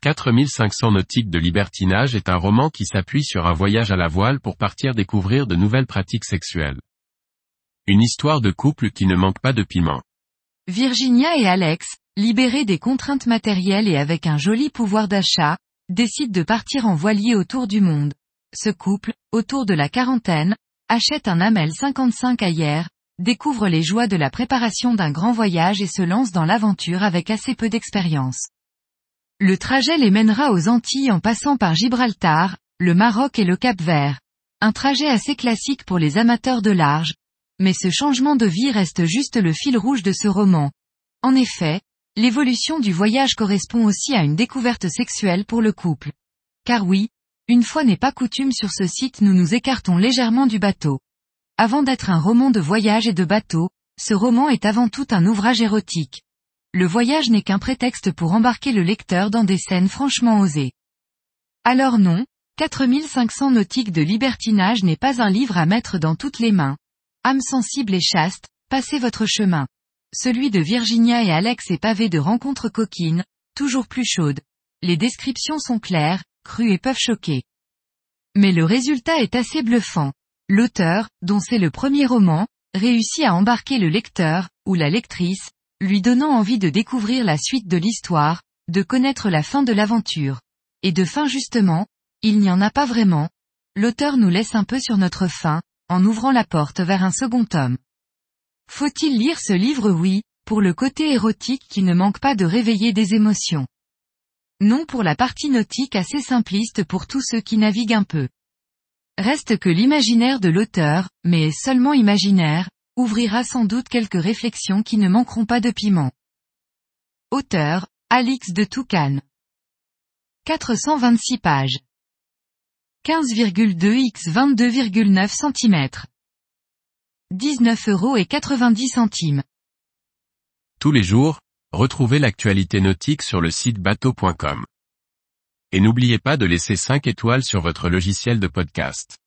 4500 nautiques de libertinage est un roman qui s'appuie sur un voyage à la voile pour partir découvrir de nouvelles pratiques sexuelles. Une histoire de couple qui ne manque pas de piment. Virginia et Alex, libérés des contraintes matérielles et avec un joli pouvoir d'achat, décident de partir en voilier autour du monde. Ce couple, autour de la quarantaine, achète un Amel 55 ailleurs, découvre les joies de la préparation d'un grand voyage et se lance dans l'aventure avec assez peu d'expérience. Le trajet les mènera aux Antilles en passant par Gibraltar, le Maroc et le Cap Vert. Un trajet assez classique pour les amateurs de large, mais ce changement de vie reste juste le fil rouge de ce roman. En effet, l'évolution du voyage correspond aussi à une découverte sexuelle pour le couple. Car oui, une fois n'est pas coutume sur ce site nous nous écartons légèrement du bateau. Avant d'être un roman de voyage et de bateau, ce roman est avant tout un ouvrage érotique. Le voyage n'est qu'un prétexte pour embarquer le lecteur dans des scènes franchement osées. Alors non, 4500 nautiques de libertinage n'est pas un livre à mettre dans toutes les mains. Âme sensible et chaste, passez votre chemin. Celui de Virginia et Alex est pavé de rencontres coquines, toujours plus chaudes. Les descriptions sont claires, crues et peuvent choquer. Mais le résultat est assez bluffant. L'auteur, dont c'est le premier roman, réussit à embarquer le lecteur, ou la lectrice, lui donnant envie de découvrir la suite de l'histoire, de connaître la fin de l'aventure. Et de fin justement, il n'y en a pas vraiment. L'auteur nous laisse un peu sur notre fin, en ouvrant la porte vers un second tome. Faut-il lire ce livre? Oui, pour le côté érotique qui ne manque pas de réveiller des émotions. Non pour la partie nautique assez simpliste pour tous ceux qui naviguent un peu. Reste que l'imaginaire de l'auteur, mais seulement imaginaire, ouvrira sans doute quelques réflexions qui ne manqueront pas de piment. Auteur, Alix de Toucan. 426 pages. 15,2 x 22,9 cm. 19 euros et 90 centimes. Tous les jours, retrouvez l'actualité nautique sur le site bateau.com. Et n'oubliez pas de laisser 5 étoiles sur votre logiciel de podcast.